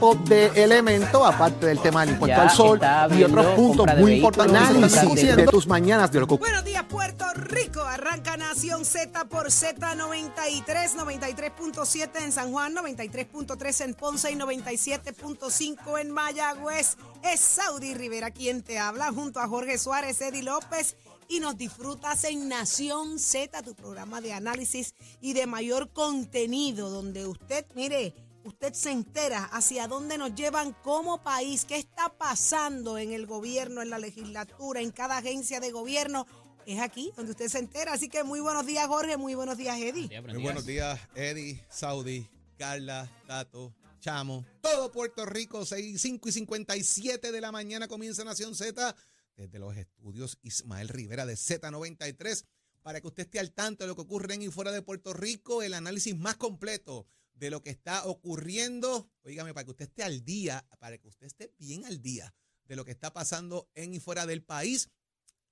tipo de elementos, aparte del tema del impuesto Ya al sol y otros puntos muy importantes de tus mañanas de lo que Buenos días, Puerto Rico. Arranca Nación Z por Z93, 93.7 en San Juan, 93.3 en Ponce y 97.5 en Mayagüez. Es Saudi Rivera quien te habla junto a Jorge Suárez, Eddie López. Y nos disfrutas en Nación Z, tu programa de análisis y de mayor contenido, donde usted, mire, usted se entera hacia dónde nos llevan como país, qué está pasando en el gobierno, en la legislatura, en cada agencia de gobierno. Es aquí donde usted se entera. Así que muy buenos días, Jorge. Muy buenos días, Eddie. Muy buenos días, Eddie, Saudi, Carla, Tato, Chamo, todo Puerto Rico, 6, 5 y 57 de la mañana comienza Nación Z desde los estudios Ismael Rivera de Z93 para que usted esté al tanto de lo que ocurre en y fuera de Puerto Rico, el análisis más completo de lo que está ocurriendo. Oígame, para que usted esté al día, para que usted esté bien al día de lo que está pasando en y fuera del país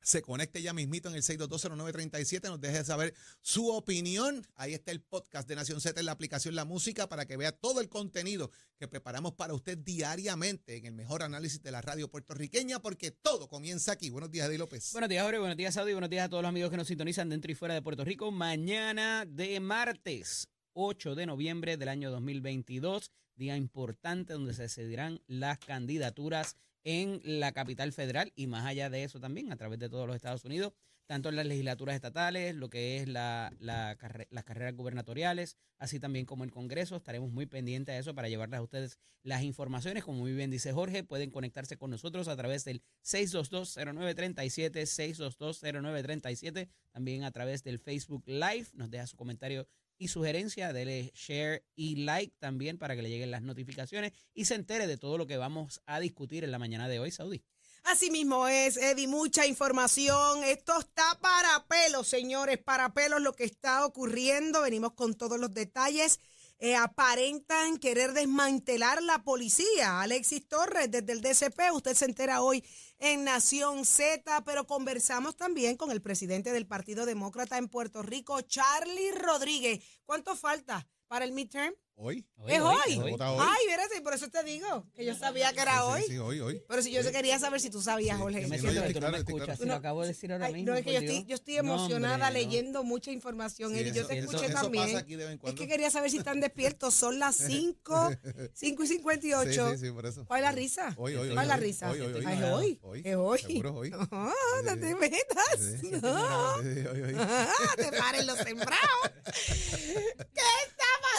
se conecte ya mismito en el 6220937, nos deje saber su opinión. Ahí está el podcast de Nación Z en la aplicación La Música para que vea todo el contenido que preparamos para usted diariamente en el mejor análisis de la radio puertorriqueña, porque todo comienza aquí. Buenos días, Eddie López. Buenos días, Jorge. Buenos días, Saudi. Buenos días a todos los amigos que nos sintonizan dentro y fuera de Puerto Rico. Mañana de martes, 8 de noviembre del año 2022, día importante donde se decidirán las candidaturas en la capital federal y más allá de eso también a través de todos los Estados Unidos, tanto en las legislaturas estatales, lo que es la, las carreras gubernatoriales, así también como el Congreso. Estaremos muy pendientes a eso para llevarles a ustedes las informaciones. Como muy bien dice Jorge, pueden conectarse con nosotros a través del 6220937, 6220937, también a través del Facebook Live. Nos deja su comentario y sugerencia, dele share y like también para que le lleguen las notificaciones y se entere de todo lo que vamos a discutir en la mañana de hoy, Saudi. Así mismo es, Eddie, mucha información. Esto está para pelos, señores, para pelos lo que está ocurriendo. Venimos con todos los detalles. Eh, aparentan querer desmantelar la policía. Alexis Torres, desde el DCP, usted se entera hoy en Nación Z, pero conversamos también con el presidente del Partido Demócrata en Puerto Rico, Charlie Rodríguez. ¿Cuánto falta para el midterm? Hoy. ¿Es hoy? Vota hoy. Ay, espérate, por eso te digo, que yo sabía que era Sí, hoy. sí, sí, hoy, hoy. Pero si yo quería saber si tú sabías, Sí, Jorge. Yo me Sí, siento no, yo que tú no me claro, escuchas, claro. si lo acabo de decir ahora Ay, mismo. no, es que yo estoy, yo estoy No, emocionada hombre, no. leyendo mucha información, Sí, Eri. Yo eso- te eso- escuché eso también. pasa aquí de vez en Es que quería saber si están despiertos. Son las 5, 5 y 58. Sí, sí, sí, por eso. ¿Cuál es la risa? Hoy, hoy, hoy. ¿Cuál es la hoy, risa? Hoy, hoy, hoy. Ah, es hoy. Hoy. Es hoy. Seguro hoy. No, no te metas. Sí, sí, No. sí, hoy, hoy. Te paren los sembrados.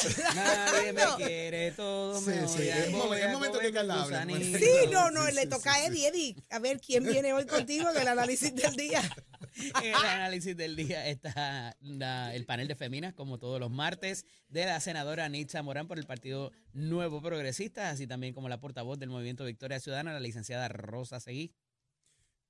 ¿Qué está Nadie me quiere, todo Sí, me sí, odia, es voy momento que Carla hable. Sí, no, no, Sí, le sí, toca sí, a Eddie. Eddie, a ver quién viene hoy contigo en el análisis del día. En el análisis del día está la- el panel de feminas, como todos los martes, de la senadora Nitza Morán por el Partido Nuevo Progresista, así también como la portavoz del Movimiento Victoria Ciudadana, la licenciada Rosa Seguí.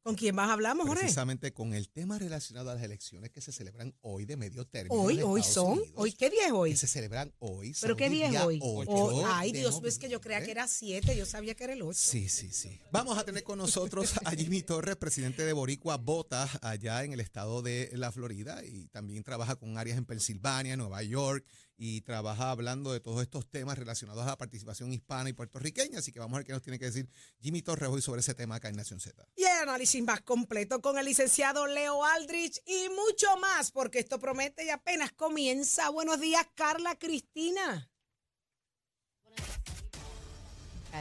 ¿Con quién más hablamos, Jorge? Precisamente con el tema relacionado a las elecciones que se celebran hoy de medio término. Hoy, hoy son. Unidos, Hoy, ¿qué día es hoy? Que se celebran hoy. ¿Pero qué día es hoy? 8 Oh, ay, Dios, es que yo creía que era 7, yo sabía que era el 8. Sí, sí, sí. Vamos a tener con nosotros a Jimmy Torres, presidente de Boricua Bota, allá en el estado de la Florida, y también trabaja con áreas en Pensilvania, Nueva York, y trabaja hablando de todos estos temas relacionados a la participación hispana y puertorriqueña. Así que vamos a ver qué nos tiene que decir Jimmy Torres hoy sobre ese tema acá en Nación Z. Y el análisis más completo con el licenciado Leo Aldrich y mucho más, porque esto promete y apenas comienza. Buenos días, Carla Cristina.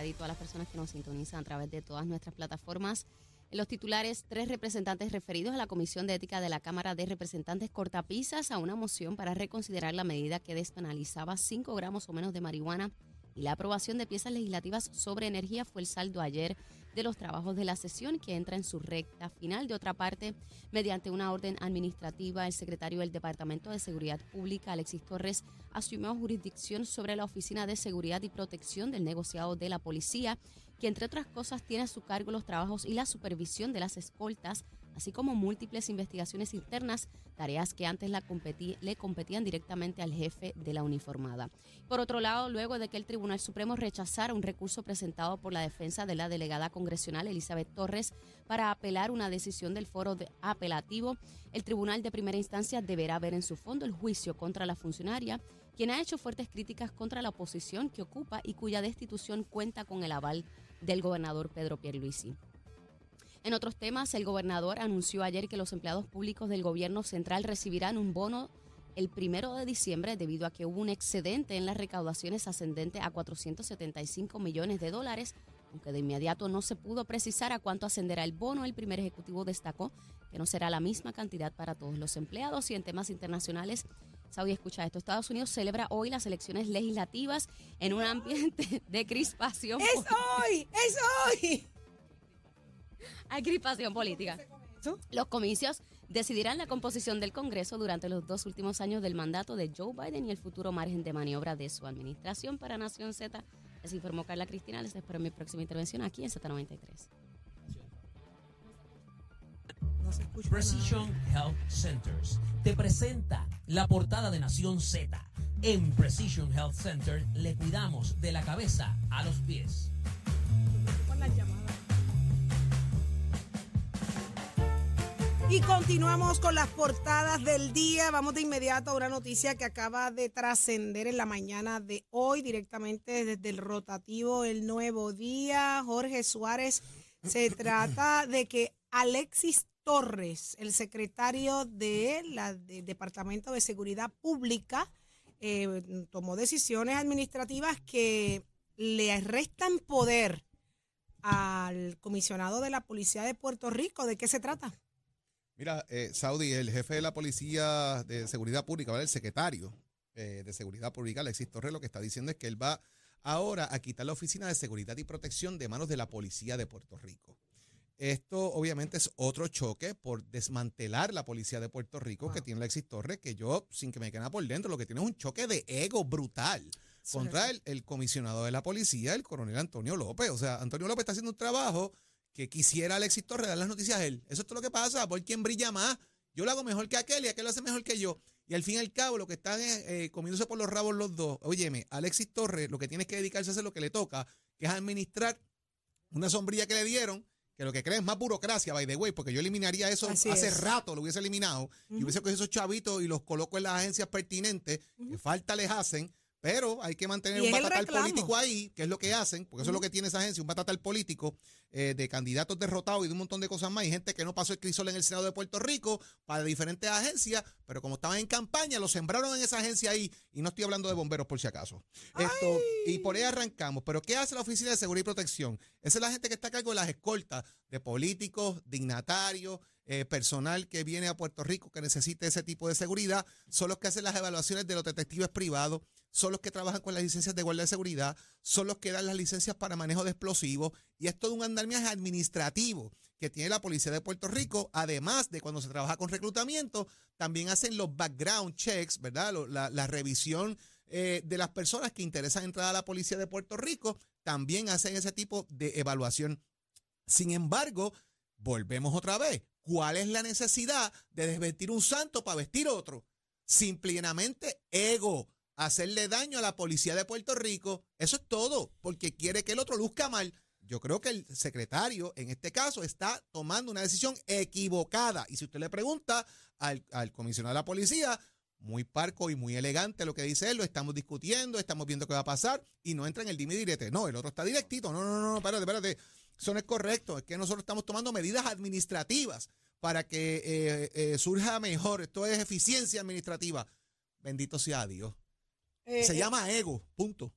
y todas las personas que nos sintonizan a través de todas nuestras plataformas. Los titulares, tres representantes referidos a la Comisión de Ética de la Cámara de Representantes cortapisas a una moción para reconsiderar la medida que despenalizaba 5 gramos o menos de marihuana y la aprobación de piezas legislativas sobre energía fue el saldo ayer de los trabajos de la sesión que entra en su recta final. De otra parte, mediante una orden administrativa, el secretario del Departamento de Seguridad Pública, Alexis Torres, asumió jurisdicción sobre la Oficina de Seguridad y Protección del Negociado de la Policía, que entre otras cosas tiene a su cargo los trabajos y la supervisión de las escoltas, así como múltiples investigaciones internas, tareas que antes la le competían directamente al jefe de la uniformada. Por otro lado, luego de que el Tribunal Supremo rechazara un recurso presentado por la defensa de la delegada congresional Elizabeth Torres para apelar una decisión del foro de apelativo, el Tribunal de Primera Instancia deberá ver en su fondo el juicio contra la funcionaria quien ha hecho fuertes críticas contra la oposición que ocupa y cuya destitución cuenta con el aval del gobernador Pedro Pierluisi. En otros temas, el gobernador anunció ayer que los empleados públicos del gobierno central recibirán un bono el primero de diciembre debido a que hubo un excedente en las recaudaciones ascendente a 475 millones de dólares. Aunque de inmediato no se pudo precisar a cuánto ascenderá el bono, el primer ejecutivo destacó que no será la misma cantidad para todos los empleados y en temas internacionales. Saudi, escucha esto. Estados Unidos celebra hoy las elecciones legislativas en un ambiente de crispación. ¡Es hoy! ¡Es hoy! Hay crispación política. Los comicios decidirán la composición del Congreso durante los dos últimos años del mandato de Joe Biden y el futuro margen de maniobra de su administración para Nación Z. Les informó Carla Cristina. Les espero en mi próxima intervención aquí en Z93. No se escucha Precision Health Centers te presenta la portada de Nación Z. En Precision Health Center le cuidamos de la cabeza a los pies. Y continuamos con las portadas del día. Vamos de inmediato a una noticia que acaba de trascender en la mañana de hoy, directamente desde el rotativo El Nuevo Día. Jorge Suárez, se trata de que Alexis Torres, el secretario del Departamento de Seguridad Pública, eh, tomó decisiones administrativas que le restan poder al comisionado de la Policía de Puerto Rico. ¿De qué se trata? Mira, eh, Saudi, el jefe de la Policía de Seguridad Pública, ¿vale? el secretario eh, de Seguridad Pública, Alexis Torres, lo que está diciendo es que él va ahora a quitar la Oficina de Seguridad y Protección de manos de la Policía de Puerto Rico. Esto obviamente es otro choque por desmantelar la Policía de Puerto Rico que tiene Alexis Torres, que yo, sin que me quede nada por dentro, lo que tiene es un choque de ego brutal contra el, el comisionado de la policía, el coronel Antonio López. O sea, Antonio López está haciendo un trabajo que quisiera Alexis Torres dar las noticias a él. Eso es todo lo que pasa, por quién brilla más. Yo lo hago mejor que aquel y aquel lo hace mejor que yo. Y al fin y al cabo, lo que están es eh, comiéndose por los rabos los dos. Óyeme, Alexis Torres lo que tiene que dedicarse a hacer lo que le toca, que es administrar una sombrilla que le dieron, que lo que creen es más burocracia, by the way, porque yo eliminaría eso Así hace es. rato, lo hubiese eliminado, y hubiese cogido esos chavitos y los coloco en las agencias pertinentes, que falta les hacen, pero hay que mantener un batatal político ahí, que es lo que hacen, porque eso es lo que tiene esa agencia, un batatal político eh, de candidatos derrotados y de un montón de cosas más, y gente que no pasó el crisol en el Senado de Puerto Rico para diferentes agencias, pero como estaban en campaña, lo sembraron en esa agencia ahí, y no estoy hablando de bomberos por si acaso. Esto, y por ahí arrancamos. Pero ¿qué hace la Oficina de Seguridad y Protección? Esa es la gente que está a cargo de las escoltas de políticos, dignatarios, eh, personal que viene a Puerto Rico que necesite ese tipo de seguridad, son los que hacen las evaluaciones de los detectives privados, son los que trabajan con las licencias de guardia de seguridad, son los que dan las licencias para manejo de explosivos, y es todo un andamiaje administrativo que tiene la Policía de Puerto Rico, además de cuando se trabaja con reclutamiento, también hacen los background checks, ¿verdad? La revisión eh, de las personas que interesan entrar a la Policía de Puerto Rico, también hacen ese tipo de evaluación. Sin embargo, volvemos otra vez. ¿Cuál es la necesidad de desvestir un santo para vestir otro? Simplemente ego, hacerle daño a la policía de Puerto Rico. Eso es todo, porque quiere que el otro luzca mal. Yo creo que el secretario, en este caso, está tomando una decisión equivocada. Y si usted le pregunta al, al comisionado de la policía, muy parco y muy elegante lo que dice él, lo estamos discutiendo, estamos viendo qué va a pasar, y no entra en el dime y direte. No, el otro está directito. No, no, no, no, espérate, espérate. Eso no es correcto. Es que nosotros estamos tomando medidas administrativas para que eh, eh, surja mejor. Esto es eficiencia administrativa. Bendito sea Dios. Eh, Se llama ego, punto.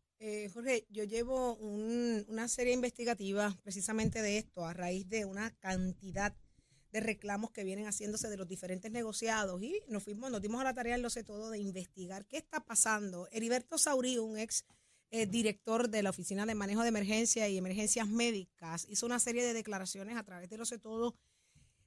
Jorge, yo llevo un- una serie investigativa precisamente de esto a raíz de una cantidad de reclamos que vienen haciéndose de los diferentes negociados y nos fuimos, nos dimos a la tarea lo sé todo de investigar qué está pasando. Heriberto Saurí, un ex eh, director de la Oficina de Manejo de Emergencia y Emergencias Médicas, hizo una serie de declaraciones a través de lo sé todo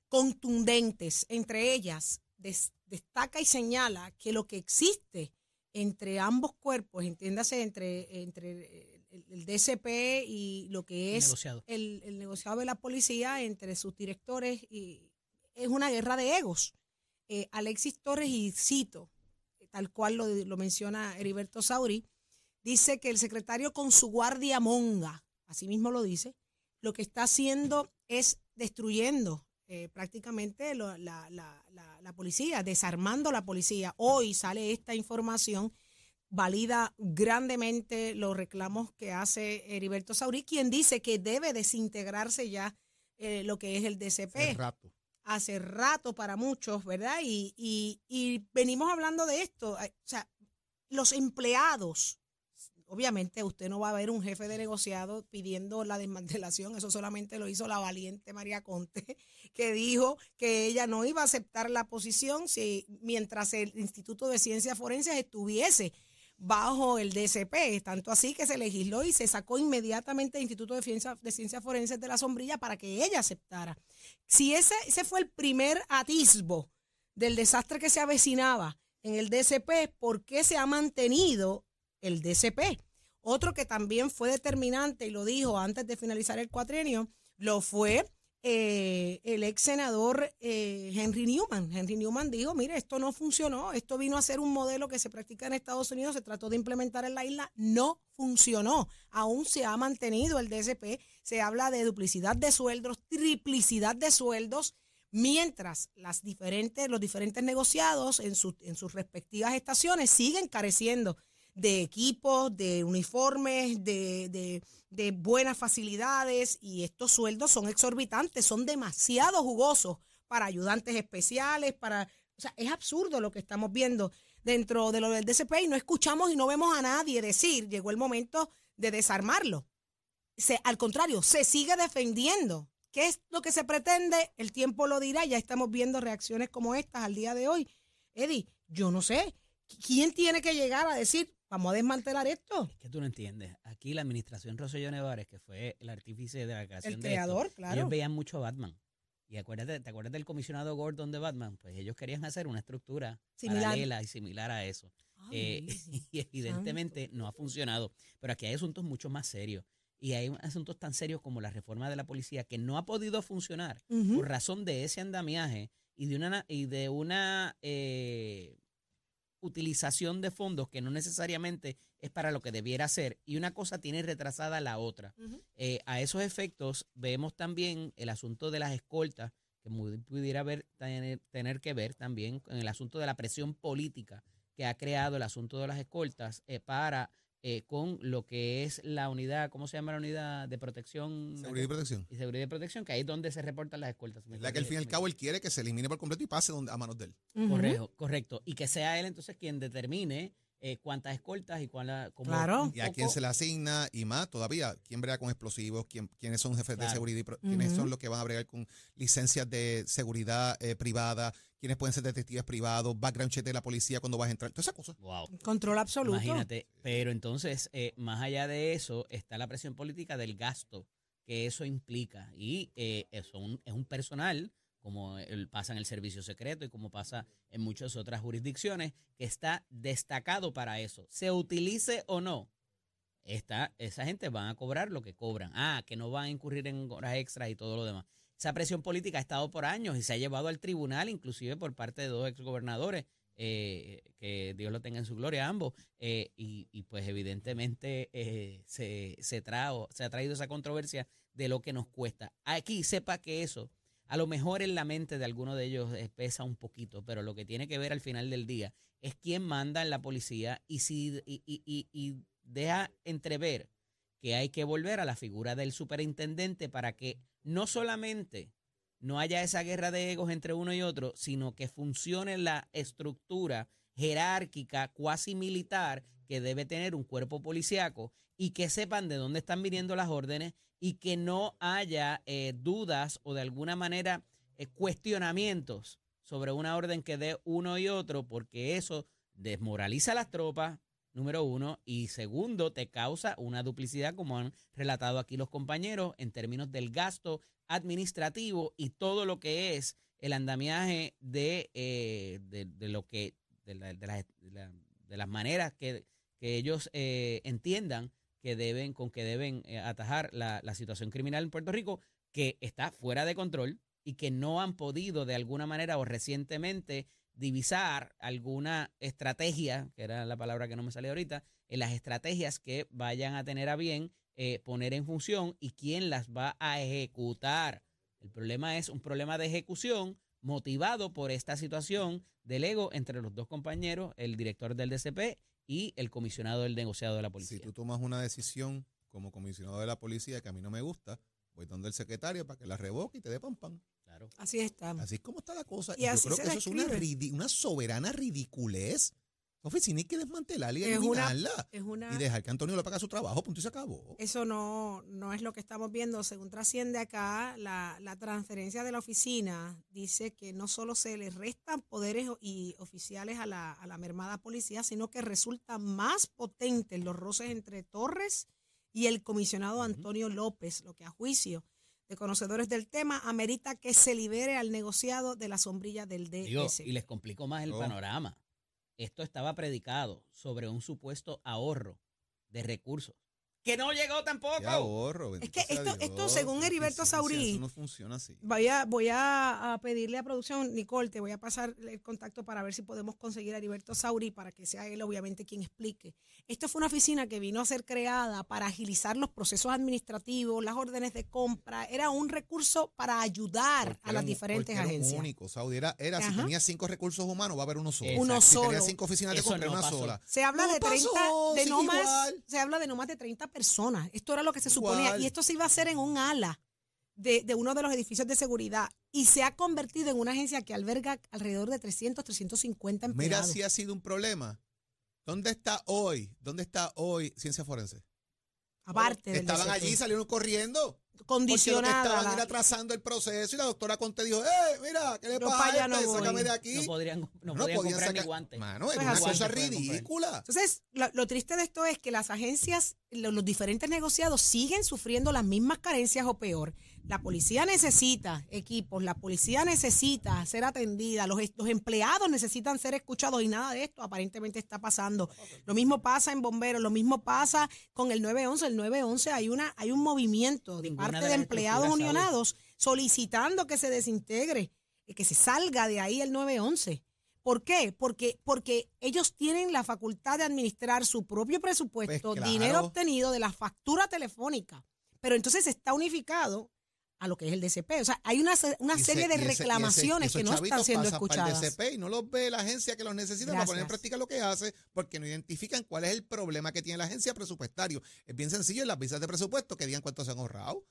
contundentes. Entre ellas, des- destaca y señala que lo que existe entre ambos cuerpos, entiéndase entre, entre el, el DCP y lo que es Negociado. el, el negociado de la policía, entre sus directores, y es una guerra de egos. Eh, Alexis Torres, y cito, tal cual lo, lo menciona Heriberto Sauri, dice que el secretario con su guardia monga, así mismo lo dice, lo que está haciendo es destruyendo eh, prácticamente lo- la, la- la- la policía, desarmando la policía. Hoy sale esta información valida grandemente los reclamos que hace Heriberto Saurí, quien dice que debe desintegrarse ya eh, lo que es el DCP. Hace rato. Hace rato para muchos, ¿verdad? Y, y, y venimos hablando de esto. O sea, los empleados, obviamente usted no va a ver un jefe de negociado pidiendo la desmantelación, eso solamente lo hizo la valiente María Conte, que dijo que ella no iba a aceptar la posición si mientras el Instituto de Ciencias Forenses estuviese bajo el DCP, tanto así que se legisló y se sacó inmediatamente el Instituto de Ciencias, de Forenses de la sombrilla para que ella aceptara. Si ese, ese fue el primer atisbo del desastre que se avecinaba en el DCP, ¿por qué se ha mantenido el DCP? Otro que también fue determinante y lo dijo antes de finalizar el cuatrienio, lo fue eh, el ex senador eh, Henry Newman. Henry Newman dijo, mire, esto no funcionó, esto vino a ser un modelo que se practica en Estados Unidos, se trató de implementar en la isla, no funcionó. Aún se ha mantenido el DSP, se habla de duplicidad de sueldos, triplicidad de sueldos, mientras las diferentes, los diferentes negociados en, en sus respectivas estaciones siguen careciendo de equipos, de uniformes, de, de, buenas facilidades y estos sueldos son exorbitantes, son demasiado jugosos para ayudantes especiales, para... O sea, es absurdo lo que estamos viendo dentro de lo del DCP y no escuchamos y no vemos a nadie decir, llegó el momento de desarmarlo. Se, al contrario, se sigue defendiendo. ¿Qué es lo que se pretende? El tiempo lo dirá, ya estamos viendo reacciones como estas al día de hoy. Eddie, yo no sé, ¿quién tiene que llegar a decir, Vamos a desmantelar esto. Es que tú no entiendes. Aquí la administración Rosselló Nevares, que fue el artífice de la creación el creador, claro. ellos veían mucho Batman. Y acuérdate, ¿te acuerdas del comisionado Gordon de Batman? Pues ellos querían hacer una estructura paralela y similar a eso. Eh, y evidentemente no ha funcionado. Pero aquí hay asuntos mucho más serios. Y hay asuntos tan serios como la reforma de la policía que no ha podido funcionar por razón de ese andamiaje y de una, y de una eh, utilización de fondos que no necesariamente es para lo que debiera ser y una cosa tiene retrasada la otra. Eh, a esos efectos vemos también el asunto de las escoltas, que pudiera haber, tener, que ver también con el asunto de la presión política que ha creado el asunto de las escoltas eh, para eh, con lo que es la unidad, ¿cómo se llama la unidad de protección? Seguridad y protección. Y seguridad y protección, que ahí es donde se reportan las escoltas. La que al fin y al cabo él quiere que se elimine por completo y pase a manos de él. Correcto, correcto. Y que sea él entonces quien determine eh, cuántas escoltas y cuál claro. y a quién se le asigna y más todavía quién brega con explosivos quién, quiénes son jefes de seguridad y quiénes son los que van a bregar con licencias de seguridad eh, privada quiénes pueden ser detectives privados background check de la policía cuando vas a entrar todas esas cosas wow. control absoluto imagínate pero entonces eh, más allá de eso está la presión política del gasto que eso implica y eso es un personal como pasa en el servicio secreto y como pasa en muchas otras jurisdicciones, que está destacado para eso. Se utilice o no, está, esa gente van a cobrar lo que cobran. Ah, que no van a incurrir en horas extras y todo lo demás. Esa presión política ha estado por años y se ha llevado al tribunal, inclusive por parte de dos exgobernadores, eh, que Dios lo tenga en su gloria ambos, eh, y, pues evidentemente eh, se, se, se ha traído esa controversia de lo que nos cuesta. Aquí sepa que eso a lo mejor en la mente de alguno de ellos pesa un poquito, pero lo que tiene que ver al final del día es quién manda en la policía y, si, y, y, y deja entrever que hay que volver a la figura del superintendente para que no solamente no haya esa guerra de egos entre uno y otro, sino que funcione la estructura jerárquica, cuasi militar, que debe tener un cuerpo policiaco y que sepan de dónde están viniendo las órdenes y que no haya eh, dudas o de alguna manera eh, cuestionamientos sobre una orden que dé uno y otro, porque eso desmoraliza a las tropas, número uno, y segundo, te causa una duplicidad, como han relatado aquí los compañeros, en términos del gasto administrativo y todo lo que es el andamiaje de, eh, de, lo que, de, de, las maneras que, que ellos entiendan que deben, con que deben eh, atajar la, situación criminal en Puerto Rico, que está fuera de control y que no han podido de alguna manera o recientemente divisar alguna estrategia, que era la palabra que no me salió ahorita, en las estrategias que vayan a tener a bien eh, poner en función y quién las va a ejecutar. El problema es un problema de ejecución motivado por esta situación del ego entre los dos compañeros, el director del DCP y el comisionado del negociado de la policía. Si tú tomas una decisión como comisionado de la policía que a mí no me gusta, voy donde el secretario para que la revoque y te dé pam pam. Claro. Así está. Así es como está la cosa. Y Y, yo creo se que eso es una, una soberana ridiculez. La oficina hay que desmantelarla y Es una- eliminarla. Es una, Y dejar que Antonio le pague su trabajo, punto y se acabó. Eso no, no es lo que estamos viendo. Según trasciende acá, la, la transferencia de la oficina dice que no solo se le restan poderes y oficiales a la, a la mermada policía, sino que resultan más potentes los roces entre Torres y el comisionado Antonio López, lo que a juicio de conocedores del tema amerita que se libere al negociado de la sombrilla del Digo, DS. y les complico más el Oh. panorama. Esto estaba predicado sobre un supuesto ahorro de recursos. Que no llegó tampoco. Qué ahorro. Es que esto- esto, según Heriberto Saurí, Eso no funciona así. Voy a, voy a, a pedirle a producción, Nicole, te voy a pasar el contacto para ver si podemos conseguir a Heriberto Sauri para que sea él obviamente quien explique. Esto fue una oficina que vino a ser creada para agilizar los procesos administrativos, las órdenes de compra. Era un recurso para ayudar Porque a las un- diferentes porque era agencias. único, Saudi. Era, era si tenía cinco recursos humanos, va a haber uno solo. Uno Si tenía solo. cinco oficinas de compra, no una pasó. sola. Se habla No de 30, pasó, de no más, igual. se habla de no más de 30 personas. Esto era lo que se suponía y esto se iba a hacer en un ala de, de uno de los edificios de seguridad y se ha convertido en una agencia que alberga alrededor de 300, 350 Mira empleados. si ha sido un problema. ¿Dónde está hoy? ¿Dónde está hoy Ciencia Forense? aparte Estaban allí, salieron corriendo. Porque lo que condicionada. estaban la- era atrasando el proceso y la doctora Conte dijo, ¡eh, mira, qué le pasa pa' a no voy. Sácame de aquí. No podrían, no No podían comprar ni sacar- guantes. Mano, Pues es una cosa ridícula. Entonces, lo, lo triste de esto es que las agencias, lo- los diferentes negociados siguen sufriendo las mismas carencias o peor. La policía necesita equipos, la policía necesita ser atendida, los, los empleados necesitan ser escuchados y nada de esto aparentemente está pasando. Lo mismo pasa en bomberos, lo mismo pasa con el 911. El 911 hay, una, hay un movimiento de Ninguna parte de empleados unionados solicitando que se desintegre, eh, que se salga de ahí el 911. ¿Por qué? Porque, porque ellos tienen la facultad de administrar su propio presupuesto, Pues claro. dinero obtenido de la factura telefónica. Pero entonces está unificado a lo que es el DCP. O sea, hay una, una ese- serie de ese- ese- reclamaciones que no están siendo pasan para el escuchadas. DCP y no los ve la agencia que los necesita para poner en práctica lo que hace porque no identifican cuál es el problema que tiene la agencia presupuestario. Es bien sencillo en las visas de presupuesto que digan cuánto se han ahorrado.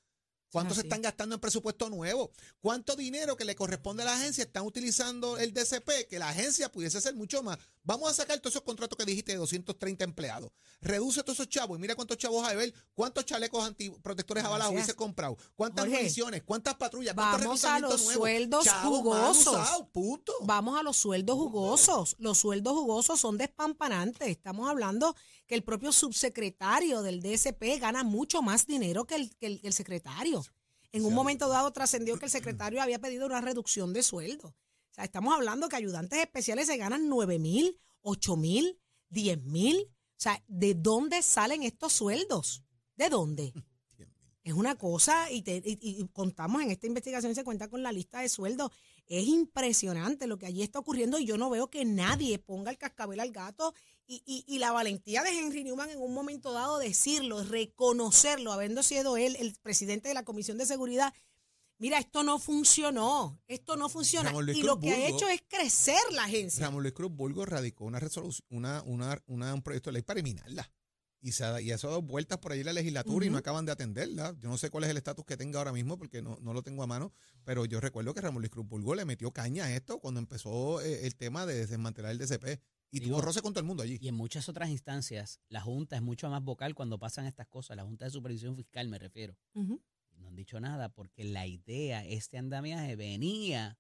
¿Cuánto se están gastando en presupuesto nuevo? ¿Cuánto dinero que le corresponde a la agencia están utilizando el DCP que la agencia pudiese hacer mucho más? Vamos a sacar todos esos contratos que dijiste de 230 empleados. Reduce todos esos chavos y mira cuántos chavos hay. Ver cuántos chalecos antiprotectores a balas Gracias. hubiese comprado. ¿Cuántas municiones? ¿Cuántas patrullas? ¿Cuántos vamos a los nuevos? sueldos Chavos jugosos. usados, punto. Vamos a los sueldos jugosos. Los sueldos jugosos son despampanantes. Estamos hablando que el propio subsecretario del DSP gana mucho más dinero que el, que el- que el secretario. En un momento dado trascendió que el secretario había pedido una reducción de sueldo. O sea, estamos hablando que ayudantes especiales se ganan 9 mil, 8 mil, 10 mil. O sea, ¿de dónde salen estos sueldos? ¿De dónde? Es una cosa, y, te- y- y contamos en esta investigación, se cuenta con la lista de sueldos. Es impresionante lo que allí está ocurriendo y yo no veo que nadie ponga el cascabel al gato y, y- y la valentía de Henry Newman en un momento dado decirlo, reconocerlo, habiendo sido él el presidente de la Comisión de Seguridad. Mira, esto no funcionó, esto no funciona. Y lo que ha hecho es crecer la agencia. Ramón Luis Cruz Burgos radicó una resolución, una, una, una- un proyecto de ley para eliminarla. Y, se ha, y eso ha dado vueltas por ahí en la legislatura y no acaban de atenderla. Yo no sé cuál es el estatus que tenga ahora mismo porque no, no lo tengo a mano, pero yo recuerdo que Ramón Luis Cruz Burgos le metió caña a esto cuando empezó eh, el tema de desmantelar el DCP. Y Digo, tuvo roce con todo el mundo allí. Y en muchas otras instancias, la Junta es mucho más vocal cuando pasan estas cosas. La Junta de Supervisión Fiscal, me refiero. No han dicho nada porque la idea, este andamiaje, venía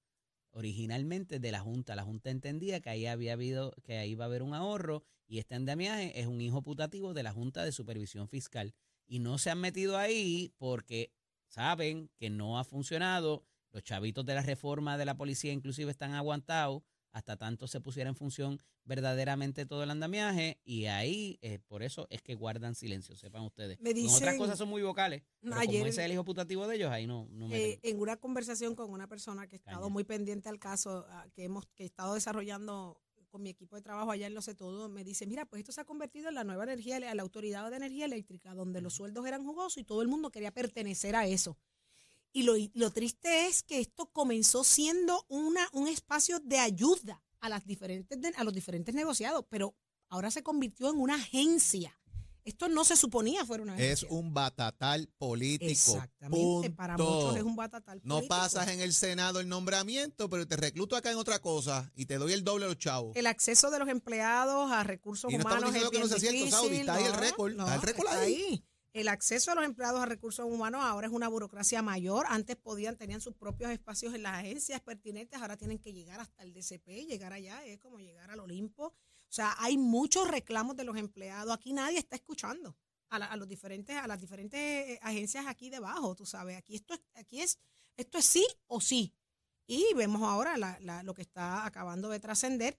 originalmente de la Junta. La Junta entendía que ahí había habido, que ahí iba a haber un ahorro y este andamiaje es un hijo putativo de la Junta de Supervisión Fiscal. Y no se han metido ahí porque saben que no ha funcionado. Los chavitos de la reforma de la policía inclusive están aguantados hasta tanto se pusiera en función verdaderamente todo el andamiaje y ahí eh, por eso es que guardan silencio, sepan ustedes. Me Con otras dicen- cosas son muy vocales, pero Ayer- como ese es el hijo putativo de ellos, ahí no, no meten. Eh, en una conversación con una persona que ha estado Caña. muy pendiente al caso, ah, que hemos que he estado desarrollando con mi equipo de trabajo allá en Lo Sé Todo, me dice, mira, pues esto se ha convertido en la nueva energía, la autoridad de energía eléctrica, donde los sueldos eran jugosos y todo el mundo quería pertenecer a eso. Y lo, lo triste es que esto comenzó siendo una, un espacio de ayuda a, las diferentes, a los diferentes negociados, pero ahora se convirtió en una agencia. Esto no se suponía fuera una Es agencia. un batatal político. Exactamente, para punto. muchos es un batatal No político. pasas en el Senado el nombramiento, pero te recluto acá en otra cosa y te doy el doble a los chavos. El acceso de los empleados a recursos Y no estamos humanos es diciendo que no bien sea cierto, difícil. Saudi, está ahí el no, récord, está el no, récord ahí. El acceso a los empleados a recursos humanos ahora es una burocracia mayor. Antes podían, tenían sus propios espacios en las agencias pertinentes, ahora tienen que llegar hasta el DCP, llegar allá, es como llegar al Olimpo. O sea, hay muchos reclamos de los empleados. Aquí nadie está escuchando a, los diferentes, a las diferentes eh, agencias aquí debajo, tú sabes. Aquí esto es, aquí es, esto es sí o sí. Y vemos ahora lo que está acabando de trascender,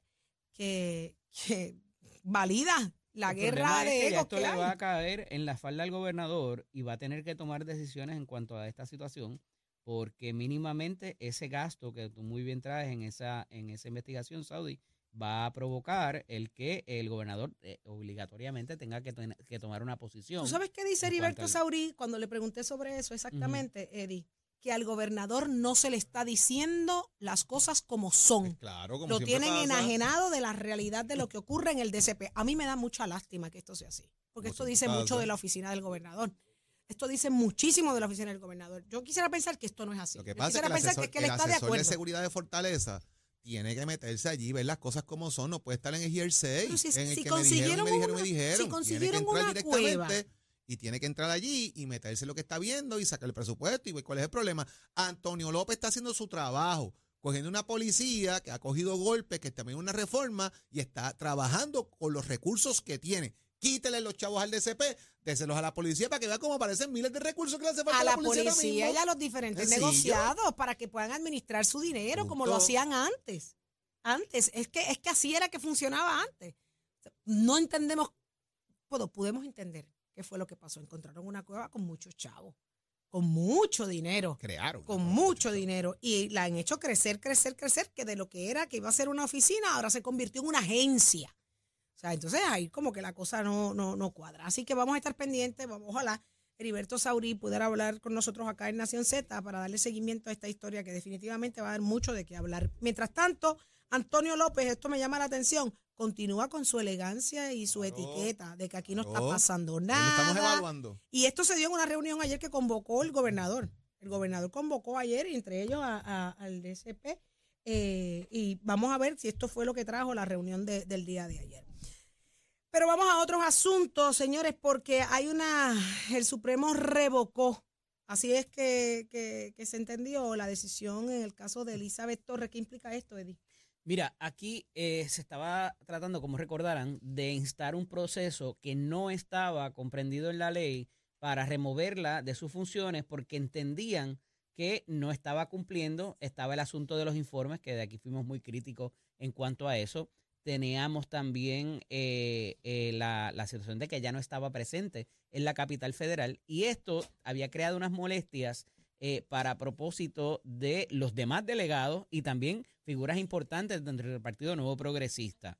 que, que valida la El guerra problema es de que egos esto que le va a caer en la falda al gobernador y va a tener que tomar decisiones en cuanto a esta situación, porque mínimamente ese gasto que tú muy bien traes en esa, en esa investigación, Saudi, va a provocar el que el gobernador eh, obligatoriamente tenga que, que tomar una posición. ¿Tú sabes qué dice Heriberto al- Saurí cuando le pregunté sobre eso exactamente, Eddie? Que al gobernador no se le está diciendo las cosas como son. Claro, como Lo tienen pasa. enajenado de la realidad de lo que ocurre en el DCP. A mí me da mucha lástima que esto sea así, porque Como esto dice pasa. mucho de la oficina del gobernador. Esto dice muchísimo de la oficina del gobernador. Yo quisiera pensar que esto no es así. Lo que Yo pasa es que pensar asesor, que, es que él el está de seguridad de Fortaleza tiene que meterse allí, ver las cosas como son, no puede estar en el hearsay, si- en el si que me dijeron, consiguieron me dijeron, una- me dijeron. si tiene que consiguieron entrar una directamente y tiene que entrar allí y meterse lo que está viendo y sacar el presupuesto y ver cuál es el problema. Antonio López está haciendo su trabajo, cogiendo una policía que ha cogido golpes, que también es una reforma y está trabajando con los recursos que tiene. Quítele los chavos al DCP, déselos a la policía para que vea cómo aparecen miles de recursos que le hace falta a la policía y a los diferentes Sencillo. negociados para que puedan administrar su dinero como lo hacían antes. Antes, es que, es que así era que funcionaba antes. No entendemos, bueno, podemos entender qué fue lo que pasó. Encontraron una cueva con muchos chavos, con mucho dinero, Crearon. con mucho dinero y la han hecho crecer, crecer, crecer, que de lo que era que iba a ser una oficina, ahora se convirtió en una agencia. O sea, entonces ahí como que la cosa no, no, no cuadra. Así que vamos a estar pendientes, vamos, ojalá Heriberto Saurí pudiera hablar con nosotros acá en Nación Z para darle seguimiento a esta historia que definitivamente va a dar mucho de qué hablar. Mientras tanto, Antonio López, esto me llama la atención, continúa con su elegancia y su Claro, etiqueta de que aquí no está pasando lo estamos nada. evaluando. Y esto se dio en una reunión ayer que convocó el gobernador. El gobernador convocó ayer, y entre ellos a- a- al DCP, eh, y vamos a ver si esto fue lo que trajo la reunión de- del día de ayer. Pero vamos a otros asuntos, señores, porque hay una, el Supremo revocó, así es que, que, que se entendió la decisión en el caso de Elizabeth Torres. ¿Qué implica esto, Eddie? Mira, aquí eh, se estaba tratando, como recordarán, de instar un proceso que no estaba comprendido en la ley para removerla de sus funciones porque entendían que no estaba cumpliendo. Estaba el asunto de los informes, que de aquí fuimos muy críticos en cuanto a eso. Teníamos también eh, eh, la, la situación de que ya no estaba presente en la capital federal y esto había creado unas molestias eh, para propósito de los demás delegados y también figuras importantes dentro del Partido Nuevo Progresista.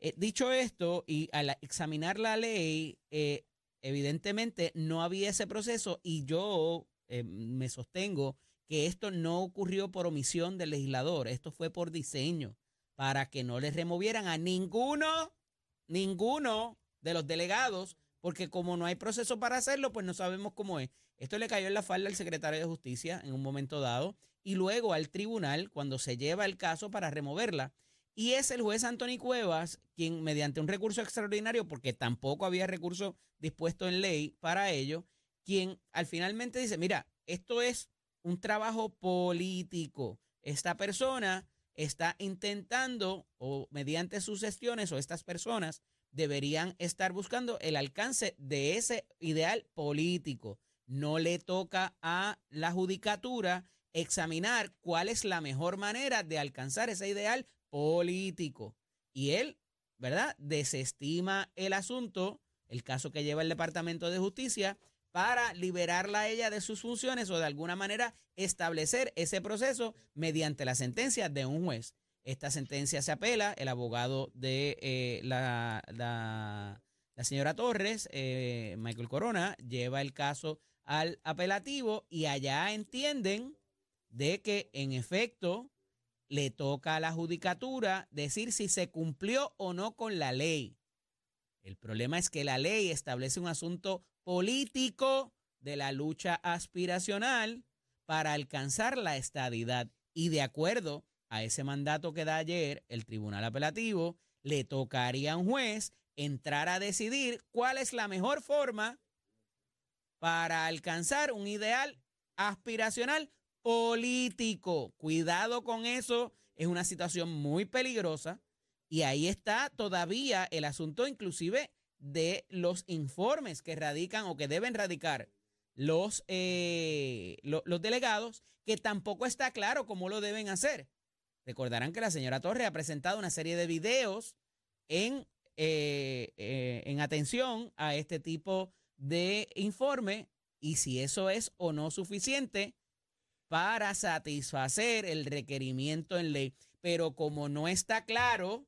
Eh, dicho esto, y al examinar la ley, eh, evidentemente no había ese proceso y yo eh, me sostengo que esto no ocurrió por omisión del legislador, esto fue por diseño, para que no les removieran a ninguno, ninguno de los delegados, porque como no hay proceso para hacerlo, pues no sabemos cómo es. Esto le cayó en la falda al secretario de Justicia en un momento dado y luego al tribunal cuando se lleva el caso para removerla. Y es el juez Anthony Cuevas quien, mediante un recurso extraordinario, porque tampoco había recurso dispuesto en ley para ello, quien al finalmente dice, mira, esto es un trabajo político. Esta persona está intentando, o mediante sus gestiones, o estas personas deberían estar buscando el alcance de ese ideal político. No le toca a la judicatura examinar cuál es la mejor manera de alcanzar ese ideal político. Y él, ¿verdad? Desestima el asunto, el caso que lleva el Departamento de Justicia, para liberarla a ella de sus funciones o de alguna manera establecer ese proceso mediante la sentencia de un juez. Esta sentencia se apela, el abogado de eh, la, la, señora Torres, eh, Michael Corona, lleva el caso al apelativo y allá entienden de que en efecto le toca a la judicatura decir si se cumplió o no con la ley. El problema es que la ley establece un asunto político de la lucha aspiracional para alcanzar la estadidad. Y de acuerdo a ese mandato que da ayer el Tribunal Apelativo, le tocaría a un juez entrar a decidir cuál es la mejor forma para alcanzar un ideal aspiracional político. Cuidado con eso, es una situación muy peligrosa y ahí está todavía el asunto inclusive de los informes que radican o que deben radicar los, eh, lo- los delegados, que tampoco está claro cómo lo deben hacer. Recordarán que la señora Torres ha presentado una serie de videos en, eh, eh, en atención a este tipo de informe y si eso es o no suficiente para satisfacer el requerimiento en ley. Pero como no está claro,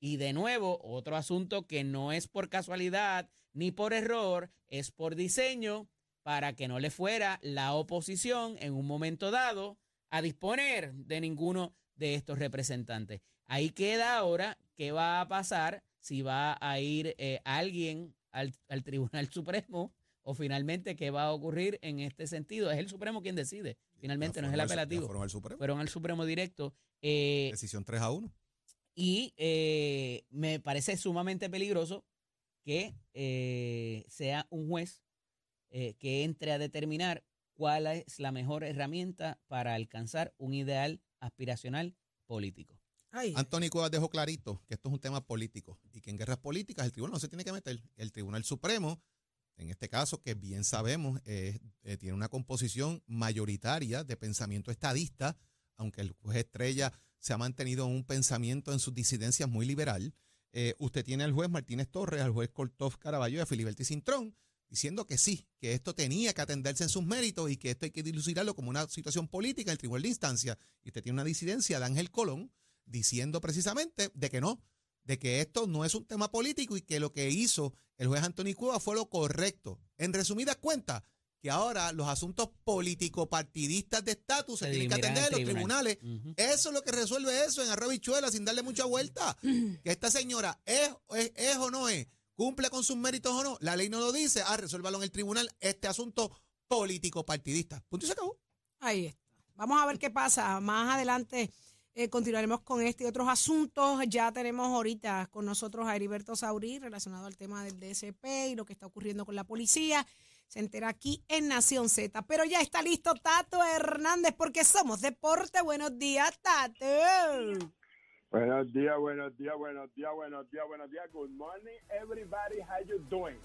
y de nuevo, otro asunto que no es por casualidad ni por error, es por diseño para que no le fuera la oposición en un momento dado a disponer de ninguno de estos representantes. Ahí queda ahora qué va a pasar si va a ir eh, alguien al, al Tribunal Supremo o finalmente qué va a ocurrir en este sentido. Es el Supremo quien decide, finalmente no es el apelativo. fueron al Supremo. Fueron al Supremo directo. Eh, Decisión 3 a 1. y eh, me parece sumamente peligroso que eh, sea un juez eh, que entre a determinar cuál es la mejor herramienta para alcanzar un ideal aspiracional político. Ay, Anthony Cuevas dejó clarito que esto es un tema político y que en guerras políticas el tribunal no se tiene que meter. El Tribunal Supremo, en este caso, que bien sabemos, eh, tiene una composición mayoritaria de pensamiento estadista, aunque el juez Estrella se ha mantenido en un pensamiento en sus disidencias muy liberal. Eh, usted tiene al juez Martínez Torres, al juez Cortov Caraballo y a Filiberti Cintrón diciendo que sí, que esto tenía que atenderse en sus méritos y que esto hay que dilucidarlo como una situación política en el tribunal de instancia. Y usted tiene una disidencia de Ángel Colón diciendo precisamente de que no, de que esto no es un tema político y que lo que hizo el juez Anthony Cueva fue lo correcto. En resumidas cuentas, que ahora los asuntos político-partidistas de estatus se, tienen que atender en al los tribunal. tribunales. Eso es lo que resuelve eso en arroba bichuela sin darle mucha vuelta. Que esta señora es, es, es o no es, cumple con sus méritos o no, la ley no lo dice, ah, resuélvalo en el tribunal, este asunto político-partidista. Punto y se acabó. ahí está. Vamos a ver qué pasa. Más adelante eh, continuaremos con este y otros asuntos. Ya tenemos ahorita con nosotros a Heriberto Saurí relacionado al tema del DSP y lo que está ocurriendo con la policía. Se entera aquí en Nación Z. Pero ya está listo Tato Hernández porque somos deporte. Buenos días, Tato. Buenos días, buenos días, buenos días, buenos días, buenos días. Good morning, everybody. How you doing?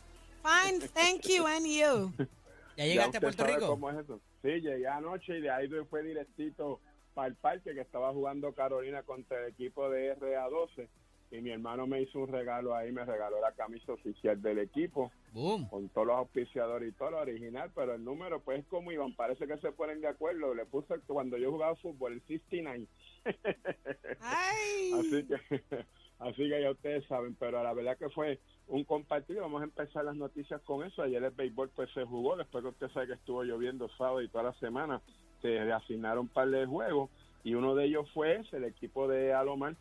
Fine, thank you, and you. ¿Ya llegaste a Puerto Rico? ¿Cómo es eso? Sí, llegué anoche y de ahí fue directito para el parque que estaba jugando Carolina contra el equipo de RA12 y mi hermano me hizo un regalo ahí, me regaló la camisa oficial del equipo Boom. con todos los auspiciadores y todo lo original, pero el número pues como iban, parece que se ponen de acuerdo. Le puse cuando yo jugaba fútbol el 69. Ay. Así que, así que ya ustedes saben, pero la verdad que fue un compartido. Vamos a empezar las noticias con eso. Ayer el béisbol pues se jugó, después que usted sabe que estuvo lloviendo sábado y toda la semana, se asignaron un par de juegos y uno de ellos fue ese, el equipo de Alomar,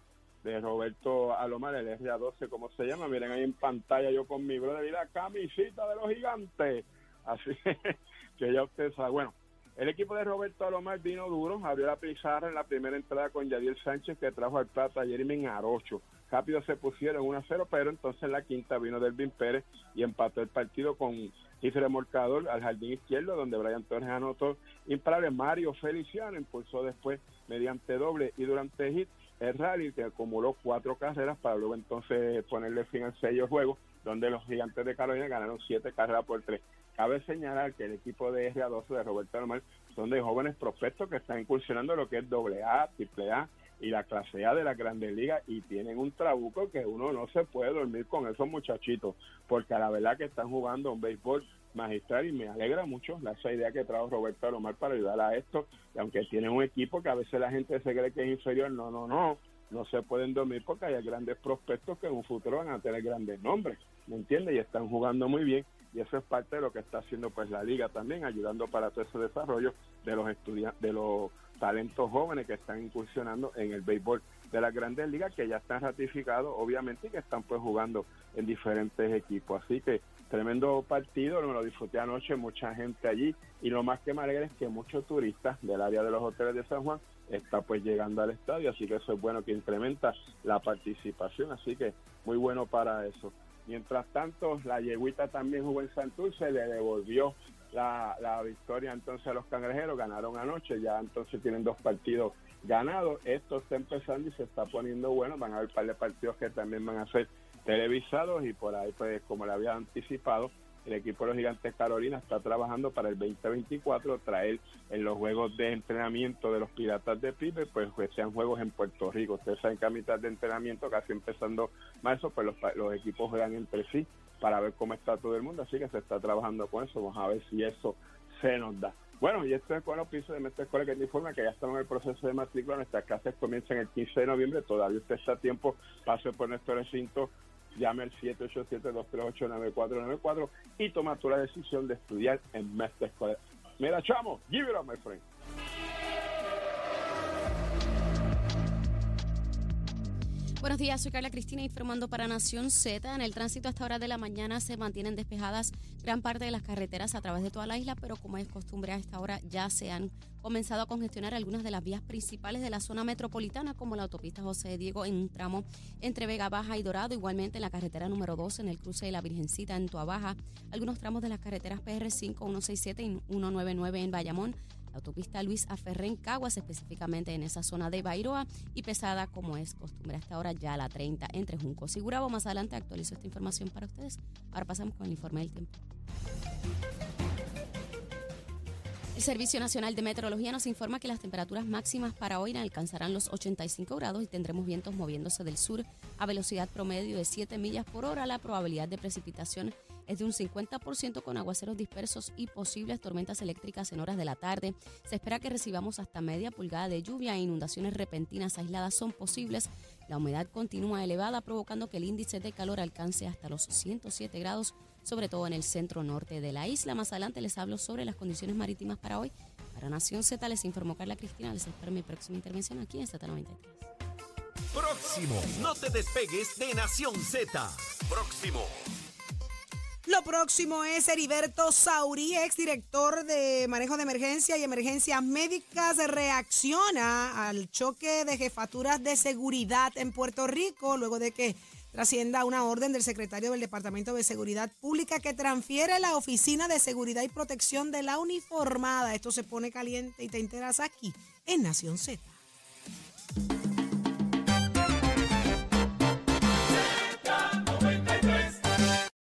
de Roberto Alomar, el RA12, como se llama. Miren ahí en pantalla yo con mi brother y la camisita de los gigantes. Así que ya usted sabe. Bueno, el equipo de Roberto Alomar vino duro, abrió la pizarra en la primera entrada con Yadiel Sánchez que trajo al plata a Jeremy Arocho. Rápido se pusieron 1 a 0, pero entonces en la quinta vino Delvin Pérez y empató el partido con Gifre Remolcador al jardín izquierdo, donde Brian Torres anotó imparable. Mario Feliciano impulsó después mediante doble y durante hit el rally que acumuló cuatro carreras para luego entonces ponerle fin al sello juego, donde los gigantes de Carolina ganaron siete carreras por tres. Cabe señalar que el equipo de RA12 de Roberto Alomar son de jóvenes prospectos que están incursionando lo que es doble A, triple A y la clase A de la Grandes Ligas y tienen un trabuco que uno no se puede dormir con esos muchachitos, porque a la verdad que están jugando un béisbol magistral y me alegra mucho la, esa idea que trajo Roberto Alomar para ayudar a esto, y aunque tienen un equipo que a veces la gente se cree que es inferior, no, no, no, no se pueden dormir porque hay grandes prospectos que en un futuro van a tener grandes nombres, ¿me entiendes? Y están jugando muy bien y eso es parte de lo que está haciendo pues la liga también, ayudando para todo ese desarrollo de los estudiantes, de los talentos jóvenes que están incursionando en el béisbol de las grandes ligas que ya están ratificados, obviamente, y que están pues jugando en diferentes equipos. Así que tremendo partido, me lo disfruté anoche, mucha gente allí, y lo más que me alegra es que muchos turistas del área de los hoteles de San Juan está pues llegando al estadio, así que eso es bueno que incrementa la participación, así que muy bueno para eso. Mientras tanto, la yeguita también jugó en Santurce, le devolvió la, la victoria entonces a los cangrejeros, ganaron anoche, ya entonces tienen dos partidos ganados. Esto está empezando y se está poniendo bueno, van a haber un par de partidos que también van a ser televisados y por ahí, pues como le había anticipado, el equipo de los Gigantes Carolina está trabajando para el 2024 traer en los juegos de entrenamiento de los Piratas de Pipe, pues que sean juegos en Puerto Rico. Ustedes saben que a mitad de entrenamiento, casi empezando marzo, pues los, los equipos juegan entre sí para ver cómo está todo el mundo, así que se está trabajando con eso, vamos a ver si eso se nos da. Bueno, y esto es con los pisos de Mestre Escuela que te informa que ya estamos en el proceso de matrícula. Nuestras clases comienzan el 15 de noviembre. Todavía usted está a tiempo. Pase por nuestro recinto. Llame al 787-238-9494 y toma tu la decisión de estudiar en Mestre Escuela. Mira, chamo, give it up, my friend. Buenos días, soy Carla Cristina informando para Nación Z. En el tránsito a esta hora de la mañana se mantienen despejadas gran parte de las carreteras a través de toda la isla, pero como es costumbre a esta hora ya se han comenzado a congestionar algunas de las vías principales de la zona metropolitana, como la autopista José Diego en un tramo entre Vega Baja y Dorado, igualmente en la carretera número 2 en el cruce de la Virgencita en Tua Baja, algunos tramos de las carreteras PR5, 167 y 199 en Bayamón, la autopista Luis Aferré en Caguas, específicamente en esa zona de Bairoa, y pesada como es costumbre hasta ahora ya la 30 entre Juncos y Gurabo. Más adelante actualizo esta información para ustedes. Ahora pasamos con el informe del tiempo. El Servicio Nacional de Meteorología nos informa que las temperaturas máximas para hoy alcanzarán los 85 grados y tendremos vientos moviéndose del sur a velocidad promedio de 7 millas por hora. La probabilidad de precipitación es de un 50% con aguaceros dispersos y posibles tormentas eléctricas en horas de la tarde. Se espera que recibamos hasta media pulgada de lluvia e inundaciones repentinas aisladas son posibles. La humedad continúa elevada, provocando que el índice de calor alcance hasta los 107 grados, sobre todo en el centro norte de la isla. Más adelante les hablo sobre las condiciones marítimas para hoy. Para Nación Z les informó Carla Cristina. Les espero mi próxima intervención aquí en Z93. Próximo. No te despegues de Nación Z. Próximo. Lo próximo es Heriberto Saurí, exdirector de manejo de emergencia y emergencias médicas, reacciona al choque de jefaturas de seguridad en Puerto Rico luego de que trascienda una orden del secretario del Departamento de Seguridad Pública que transfiere la Oficina de Seguridad y Protección de la Uniformada. Esto se pone caliente y te enteras aquí en Nación Z.